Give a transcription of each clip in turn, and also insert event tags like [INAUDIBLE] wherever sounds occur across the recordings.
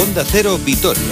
Onda Cero Vitoria.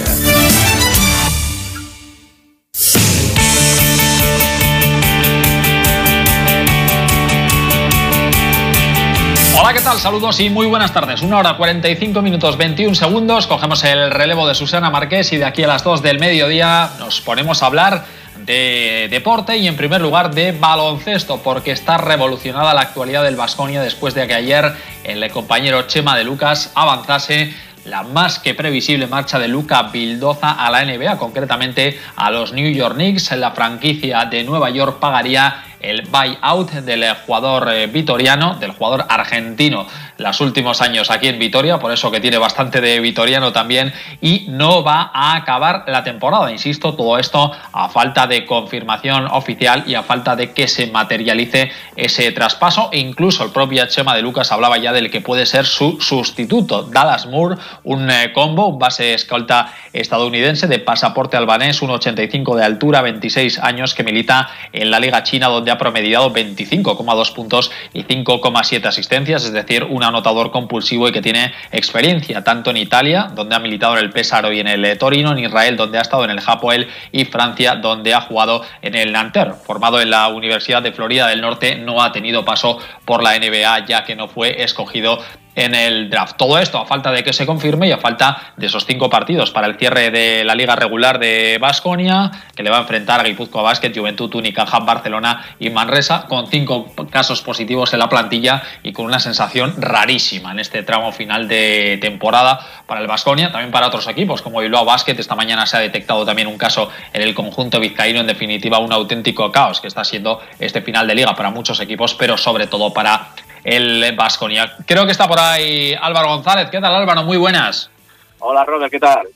Hola, ¿qué tal? Saludos y muy buenas tardes. Una hora 45 minutos 21 segundos. Cogemos el relevo de Susana Marqués y de aquí a las 2 del mediodía nos ponemos a hablar de deporte y en primer lugar de baloncesto, porque está revolucionada la actualidad del Vasconia después de que ayer el compañero Chema de Lucas avanzase la más que previsible marcha de Luca Bildoza a la NBA, concretamente a los New York Knicks. La franquicia de Nueva York pagaría el buyout del jugador eh, vitoriano, del jugador argentino, los últimos años aquí en Vitoria, por eso que tiene bastante de vitoriano también, y no va a acabar la temporada. Insisto, todo esto a falta de confirmación oficial y a falta de que se materialice ese traspaso. E incluso el propio Chema de Lucas hablaba ya del que puede ser su sustituto, Dallas Moore, un eh, combo, un base escolta estadounidense de pasaporte albanés, 1,85 de altura, 26 años, que milita en la Liga China, donde ha promediado 25,2 puntos y 5,7 asistencias, es decir, un anotador compulsivo y que tiene experiencia tanto en Italia, donde ha militado en el Pesaro y en el Torino, en Israel, donde ha estado en el Hapoel y Francia, donde ha jugado en el Nanterre. Formado en la Universidad de Florida del Norte, no ha tenido paso por la NBA ya que no fue escogido en el draft. Todo esto a falta de que se confirme y a falta de esos cinco partidos para el cierre de la liga regular de Basconia, que le va a enfrentar a Guipúzcoa Basket, Juventud, Unicaja, Barcelona y Manresa, con cinco casos positivos en la plantilla y con una sensación rarísima en este tramo final de temporada para el Basconia, también para otros equipos como Bilbao Basket. Esta mañana se ha detectado también un caso en el conjunto vizcaíno, en definitiva un auténtico caos que está siendo este final de liga para muchos equipos, pero sobre todo para el Vasconia. Creo que está por ahí Álvaro González. ¿Qué tal Álvaro? Muy buenas. Hola Robert, ¿qué tal?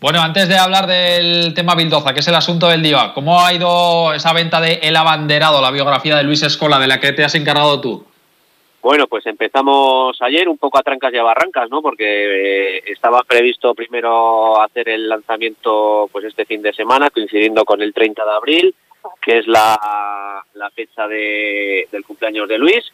Bueno, antes de hablar del tema Bildoza, que es el asunto del día, ¿cómo ha ido esa venta de El Abanderado, la biografía de Luis Escola, de la que te has encargado tú? Bueno, pues empezamos ayer un poco a trancas y a barrancas, ¿no? Porque eh, estaba previsto primero hacer el lanzamiento pues este fin de semana, coincidiendo con el 30 de abril, que es la, la fecha de, del cumpleaños de Luis.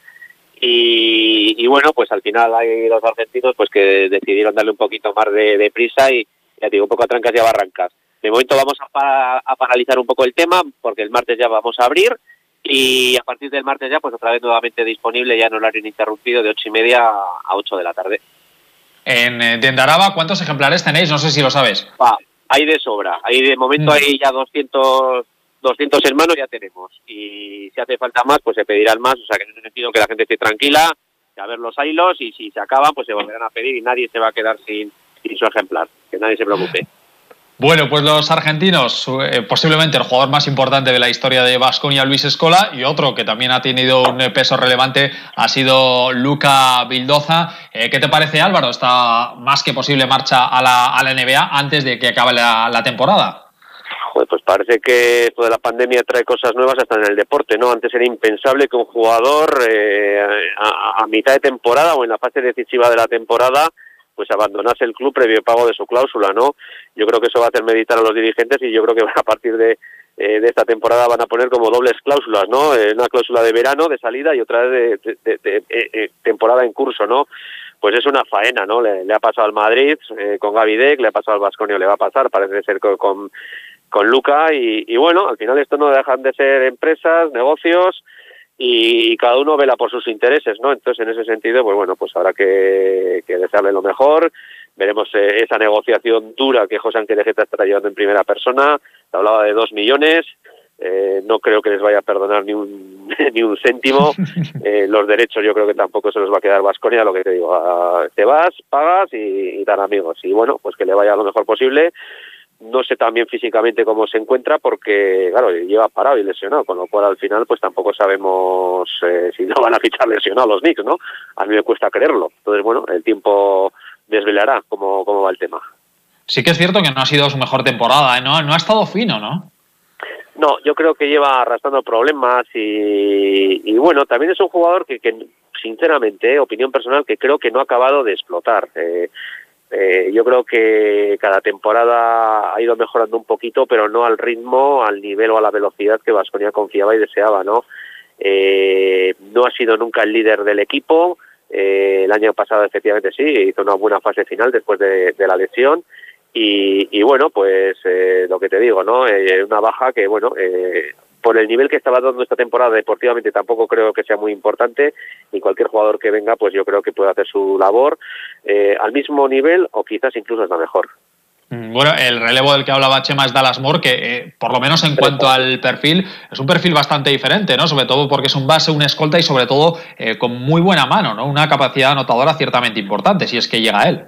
Y, bueno, pues al final hay los argentinos pues que decidieron darle un poquito más de, prisa y ya digo, un poco a trancas y a barrancas. De momento vamos a, a, paralizar un poco el tema porque el martes ya vamos a abrir y a partir del martes ya pues otra vez nuevamente disponible ya en horario ininterrumpido de ocho y media a 8 de la tarde. En eh, Dendaraba, ¿cuántos ejemplares tenéis? No sé si lo sabes. hay de sobra. Hay de momento mm. hay ya 200 200 hermanos ya tenemos y si hace falta más pues se pedirán más, o sea que en ese sentido que la gente esté tranquila, a ver los hilos y si se acaban pues se volverán a pedir y nadie se va a quedar sin, su ejemplar, que nadie se preocupe. Bueno, pues los argentinos, eh, posiblemente el jugador más importante de la historia de Vasconia, Luis Escola, y otro que también ha tenido un peso relevante ha sido Luca Bildoza. Eh, ¿Qué te parece, Álvaro? Está más que posible marcha a la, a la NBA antes de que acabe la temporada pues parece que esto de la pandemia trae cosas nuevas hasta en el deporte, ¿no? Antes era impensable que un jugador eh, a, mitad de temporada o en la fase decisiva de la temporada pues abandonase el club previo pago de su cláusula, ¿no? Yo creo que eso va a hacer meditar a los dirigentes y yo creo que [LAUGHS] a partir de, eh, de esta temporada van a poner como dobles cláusulas, ¿no? Eh, una cláusula de verano, de salida y otra de, de, temporada en curso, ¿no? Pues es una faena, ¿no? Le, ha pasado al Madrid con Gavidec, le ha pasado al Vasconio, le va a pasar, parece ser con con Luca y, bueno, al final esto no dejan de ser empresas, negocios y, cada uno vela por sus intereses, ¿no? Entonces en ese sentido, pues bueno, pues habrá que, desearle lo mejor, veremos eh, esa negociación dura que José Ángel Ejeta está llevando en primera persona, hablaba de dos millones, eh, no creo que les vaya a perdonar ni un, [LAUGHS] ni un céntimo. [LAUGHS] Eh, los derechos yo creo que tampoco se los va a quedar Vasconia, lo que te digo, te vas, pagas y, y dan amigos. Y bueno, pues que le vaya lo mejor posible no sé también físicamente cómo se encuentra porque, claro, lleva parado y lesionado, con lo cual al final pues tampoco sabemos eh, si no van a fichar lesionado los Knicks, ¿no? A mí me cuesta creerlo. Entonces, bueno, el tiempo desvelará cómo, cómo va el tema. Sí que es cierto que no ha sido su mejor temporada, ¿eh? ¿no? No ha estado fino, ¿no? No, yo creo que lleva arrastrando problemas y, y bueno, también es un jugador que, que sinceramente, opinión personal, que creo que no ha acabado de explotar. Eh, eh, yo creo que cada temporada ha ido mejorando un poquito, pero no al ritmo, al nivel o a la velocidad que Vasconia confiaba y deseaba, ¿no? Eh, no ha sido nunca el líder del equipo, el año pasado efectivamente sí, hizo una buena fase final después de, la lesión y, bueno, pues lo que te digo, ¿no? una baja que, bueno, por el nivel que estaba dando esta temporada deportivamente tampoco creo que sea muy importante y cualquier jugador que venga pues yo creo que puede hacer su labor eh, al mismo nivel o quizás incluso hasta mejor. Mm, bueno, el relevo del que hablaba Chema es Dallas Moore, que eh, por lo menos en cuanto al perfil, es un perfil bastante diferente, ¿no? Sobre todo porque es un base, un escolta y sobre todo eh, con muy buena mano, ¿no? Una capacidad anotadora ciertamente importante, si es que llega a él.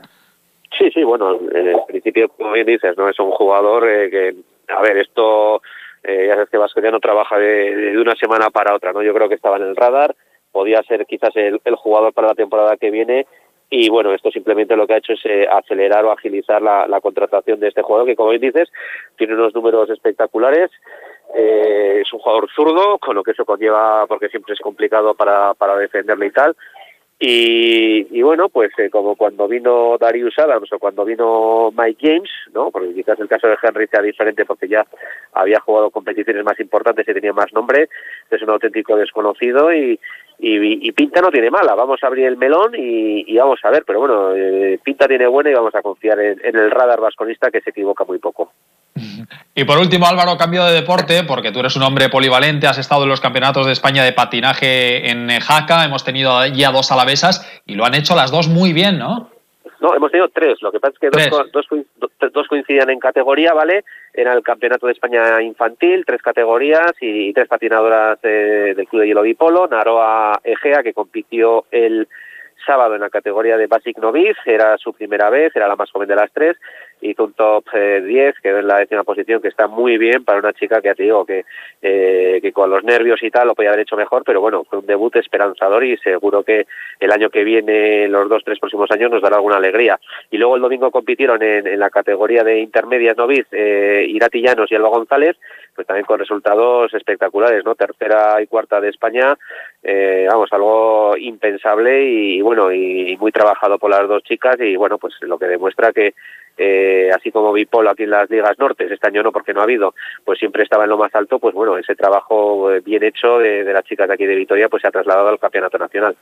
Sí, sí, bueno, en principio, como bien dices, ¿no? Es un jugador que, a ver, esto eh, ya sabes que Vasco ya no trabaja de, una semana para otra, ¿no? Yo creo que estaba en el radar, podía ser quizás el, jugador para la temporada que viene y bueno, esto simplemente lo que ha hecho es eh, acelerar o agilizar la, contratación de este jugador que, como bien dices, tiene unos números espectaculares. Eh, es un jugador zurdo, con lo que eso conlleva, porque siempre es complicado para, para defenderle y tal. Y, bueno, pues eh, como cuando vino Darius Adams o cuando vino Mike James, ¿no? porque quizás el caso de Henry sea diferente porque ya había jugado competiciones más importantes y tenía más nombre, es un auténtico desconocido y, y, Pinta no tiene mala, vamos a abrir el melón y, vamos a ver, pero bueno, eh, Pinta tiene buena y vamos a confiar en el radar vasconista que se equivoca muy poco. Y por último, Álvaro, cambio de deporte, porque tú eres un hombre polivalente, has estado en los campeonatos de España de patinaje en Jaca, hemos tenido ya dos alavesas y lo han hecho las dos muy bien, ¿no? No, hemos tenido tres. Lo que pasa es que dos, dos, coincidían en categoría, ¿vale? Era el Campeonato de España infantil, tres categorías y, tres patinadoras del Club de Hielo Bipolo. Naroa Egea, que compitió el sábado en la categoría de Basic Novice, era su primera vez, era la más joven de las tres, hizo un top 10, eh, quedó en la décima posición, que está muy bien para una chica que te digo que, eh, que con los nervios y tal lo podía haber hecho mejor, pero bueno, fue un debut esperanzador y seguro que el año que viene, los dos, tres próximos años, nos dará alguna alegría. Y luego el domingo compitieron en, la categoría de intermedias noviz eh, Irati Llanos y Alba González, pues también con resultados espectaculares, ¿no? Tercera y cuarta de España, eh, vamos, algo impensable y, bueno, y, muy trabajado por las dos chicas y bueno, pues lo que demuestra que eh, así como Bipolo aquí en las ligas nortes, este año no porque no ha habido, pues siempre estaba en lo más alto, pues bueno, ese trabajo eh, bien hecho de, las chicas de aquí de Vitoria pues se ha trasladado al campeonato nacional.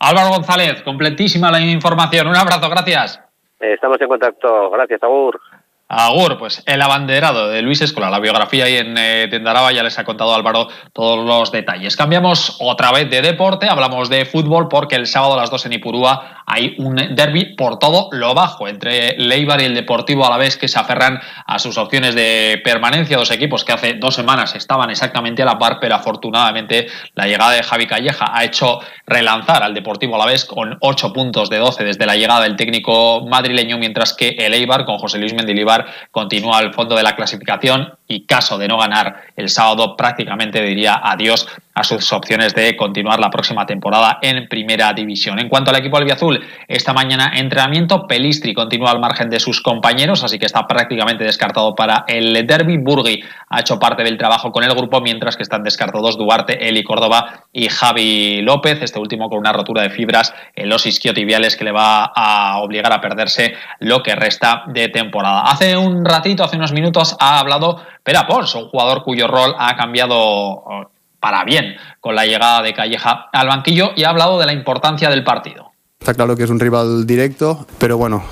Álvaro González, completísima la información. Un abrazo, gracias. estamos en contacto. Gracias, Agur. Agur, pues el abanderado de Luis Escola, la biografía ahí en eh, Tendaraba, ya les ha contado Álvaro todos los detalles. Cambiamos otra vez de deporte, hablamos de fútbol porque el sábado a las 2 en Ipurúa hay un derby por todo lo bajo entre Leibar y el Deportivo a la vez que se aferran a sus opciones de permanencia, dos equipos que hace dos semanas estaban exactamente a la par, pero afortunadamente la llegada de Javi Calleja ha hecho relanzar al Deportivo a la vez con 8 puntos de 12 desde la llegada del técnico madrileño, mientras que el Eibar con José Luis Mendilibar continúa al fondo de la clasificación y caso de no ganar el sábado prácticamente diría adiós a sus opciones de continuar la próxima temporada en primera división. En cuanto al equipo albiazul, esta mañana entrenamiento, Pelistri continúa al margen de sus compañeros, así que está prácticamente descartado para el derby. Burgui ha hecho parte del trabajo con el grupo, mientras que están descartados Duarte, Eli Córdoba y Javi López, este último con una rotura de fibras en los isquiotibiales que le va a obligar a perderse lo que resta de temporada. Hace un ratito, hace unos minutos, ha hablado Pera Pons, un jugador cuyo rol ha cambiado para bien con la llegada de Calleja al banquillo y ha hablado de la importancia del partido. Está claro que es un rival directo, pero bueno,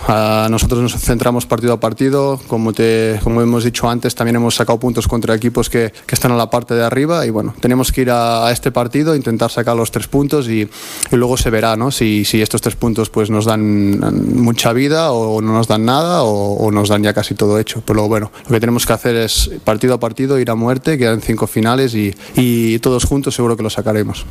nosotros nos centramos partido a partido. Como, te, como hemos dicho antes, también hemos sacado puntos contra equipos que, que están a la parte de arriba y bueno, tenemos que ir a, este partido, intentar sacar los tres puntos y, y luego se verá ¿no? si, si, estos tres puntos pues, nos dan mucha vida o no nos dan nada o, o, nos dan ya casi todo hecho. Pero bueno, lo que tenemos que hacer es partido a partido, ir a muerte, quedan cinco finales y, y todos juntos seguro que lo sacaremos.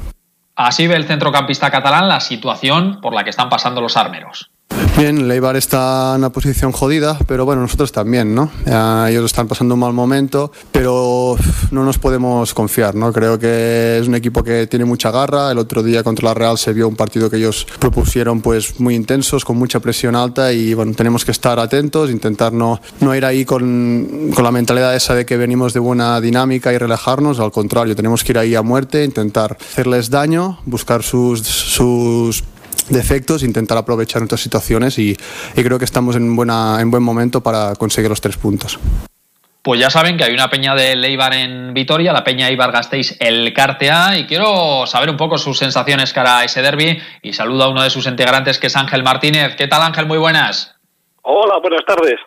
Así ve el centrocampista catalán la situación por la que están pasando los armeros. Bien, Leibar está en una posición jodida, pero bueno, nosotros también, ¿no? ellos están pasando un mal momento, pero no nos podemos confiar, ¿no? Creo que es un equipo que tiene mucha garra. El otro día contra la Real se vio un partido que ellos propusieron pues muy intensos, con mucha presión alta y bueno, tenemos que estar atentos, intentar no, no ir ahí con, con la mentalidad esa de que venimos de buena dinámica y relajarnos, al contrario, tenemos que ir ahí a muerte, intentar hacerles daño, buscar sus, sus defectos, intentar aprovechar nuestras situaciones y, creo que estamos en, buena, en buen momento para conseguir los tres puntos. Pues ya saben que hay una peña de Leibar en Vitoria, la peña Ibar Gasteiz el Cartea, y quiero saber un poco sus sensaciones cara a ese derby y saludo a uno de sus integrantes que es Ángel Martínez. ¿Qué tal Ángel? Muy buenas. Hola, buenas tardes.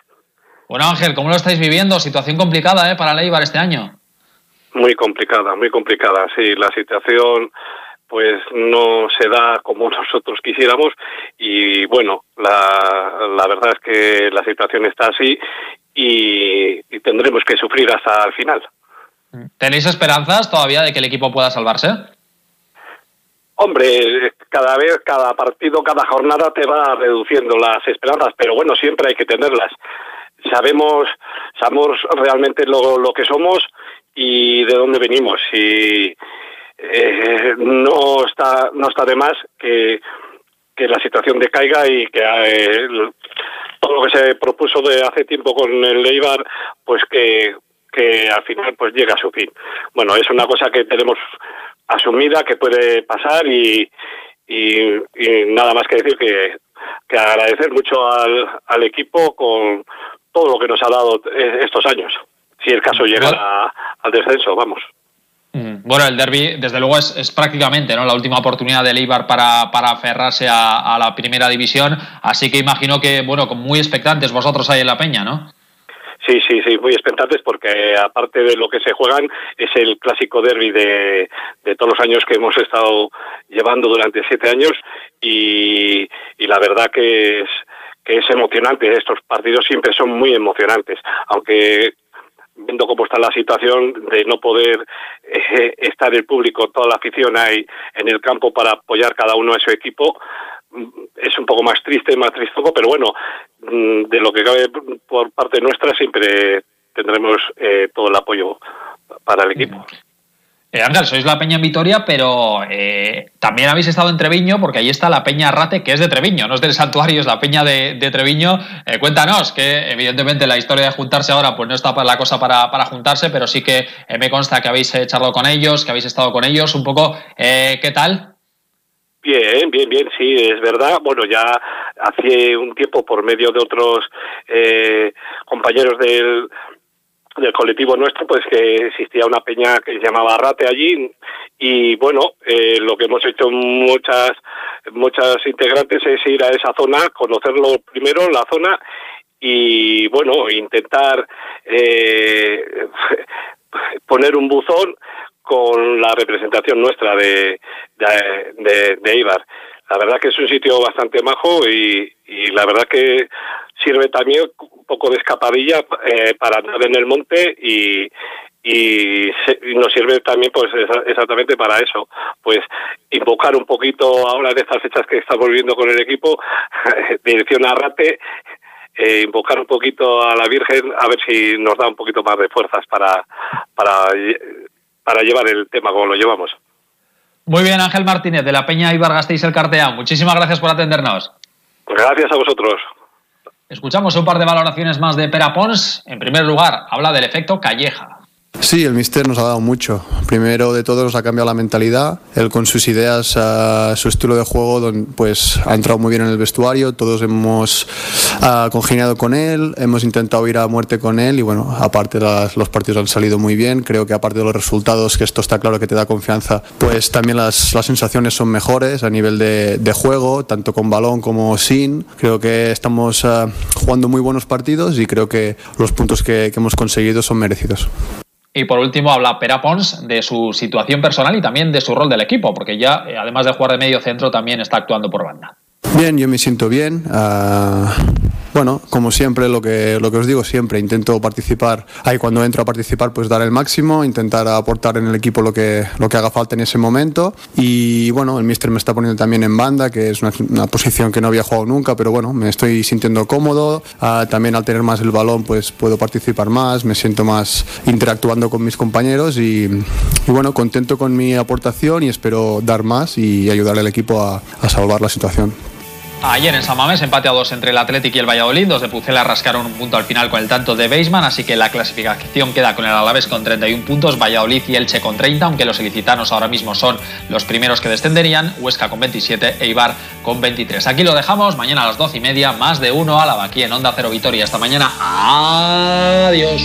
Bueno Ángel, ¿cómo lo estáis viviendo? Situación complicada ¿eh? para Leibar este año. Muy complicada, muy complicada, sí. La situación pues no se da como [LAUGHS] nosotros quisiéramos y bueno, la, la verdad es que la situación está así y, tendremos que sufrir hasta el final. ¿Tenéis esperanzas todavía de que el equipo pueda salvarse? Hombre, cada vez, cada partido, cada jornada te va reduciendo las esperanzas, pero bueno, siempre hay que tenerlas. Sabemos, sabemos realmente lo, lo que somos y de dónde venimos. Y eh, no está, no está de más que, que la situación decaiga y que eh, todo lo que se propuso de hace tiempo con el Eibar, pues que, que al final pues llega a su fin. Bueno, es una cosa que tenemos asumida, que puede pasar y, y, nada más que decir que, que agradecer mucho al, al equipo con todo lo que nos ha dado eh, estos años, si el caso llega al descenso, vamos. Bueno, el derby, desde luego, es, prácticamente ¿no? la última oportunidad del Eibar para, para aferrarse a, la primera división. Así que imagino que, bueno, muy expectantes vosotros ahí en la Peña, ¿no? Sí, sí, sí, muy expectantes porque aparte de lo que se juegan es el clásico derby de, de todos los años que hemos estado llevando durante siete años y, y la verdad que es que es emocionante. Estos partidos siempre son muy emocionantes, aunque viendo cómo está la situación de no poder eh, estar el público, toda la afición ahí en el campo para apoyar cada uno a su equipo, mm, es un poco más triste, más tristongo, pero bueno, mm, de lo que cabe por parte nuestra siempre tendremos eh, todo el apoyo para el equipo. Eh, sois la Peña en Vitoria, pero eh, también habéis estado en Treviño, porque ahí está la Peña Rate, que es de Treviño, no es del santuario, es la Peña de, Treviño. Eh, cuéntanos, que evidentemente la historia de juntarse ahora, pues no está la cosa para, para juntarse, pero sí que me consta que habéis charlado con ellos, que habéis estado con ellos, un poco, ¿qué tal? Bien, bien, bien, sí, es verdad. Bueno, ya hace un tiempo, por medio de otros compañeros del, del colectivo nuestro, pues que existía una peña que se llamaba Rate allí y bueno, eh, lo que hemos hecho muchas muchas integrantes es ir a esa zona, conocerlo primero, la zona y bueno, intentar eh, [LAUGHS] poner un buzón con la representación nuestra de, de, de, Ibar. La verdad que es un sitio bastante majo y, y la verdad que sirve también un poco de escapadilla eh, para andar en el monte y, y, nos sirve también pues exactamente para eso. Pues invocar un poquito ahora de estas fechas que estamos viviendo con el equipo [LAUGHS] dirección a Rate eh, invocar un poquito a la Virgen a ver si nos da un poquito más de fuerzas para para para llevar el tema como lo llevamos. Muy bien Ángel Martínez de la Peña Ibar Gasteiz el Cartea muchísimas gracias por atendernos. Gracias a vosotros Escuchamos un par de valoraciones más de Pera Pons. En primer lugar, habla del efecto Calleja. Sí, el Mister nos ha dado mucho. Primero de todo nos ha cambiado la mentalidad. Él con sus ideas, su estilo de juego, pues ha entrado muy bien en el vestuario. Todos hemos congeniado con él, hemos intentado ir a muerte con él y bueno, aparte los partidos han salido muy bien. Creo que aparte de los resultados, que esto está claro que te da confianza, pues también las, sensaciones son mejores a nivel de, juego, tanto con balón como sin. Creo que estamos jugando muy buenos partidos y creo que los puntos que hemos conseguido son merecidos. Y por último habla Pera Pons de su situación personal y también de su rol del equipo, porque ya, eh, además de jugar de medio centro, también está actuando por banda. Bien, yo me siento bien. Ah, bueno, como siempre, lo que, lo que os digo siempre, intento participar, ahí cuando entro a participar, pues dar el máximo, intentar aportar en el equipo lo que, lo que haga falta en ese momento. Y bueno, el míster me está poniendo también en banda, que es una, posición que no había jugado nunca, pero bueno, me estoy sintiendo cómodo. Ah, también al tener más el balón, pues puedo participar más, me siento más interactuando con mis compañeros y, bueno, contento con mi aportación y espero dar más y ayudar al equipo a salvar la situación. Ayer en San Mamés empate a dos entre el Atlético y el Valladolid. Los de Pucela rascaron un punto al final con el tanto de Beisman, así que la clasificación queda con el Alavés con 31 puntos, Valladolid y Elche con 30, aunque los ilicitanos ahora mismo son los primeros que descenderían, Huesca con 27 e Ibar con 23. Aquí lo dejamos, mañana a las 12 y media, más de uno Álava, aquí en Onda Cero Vitoria. Esta mañana, adiós.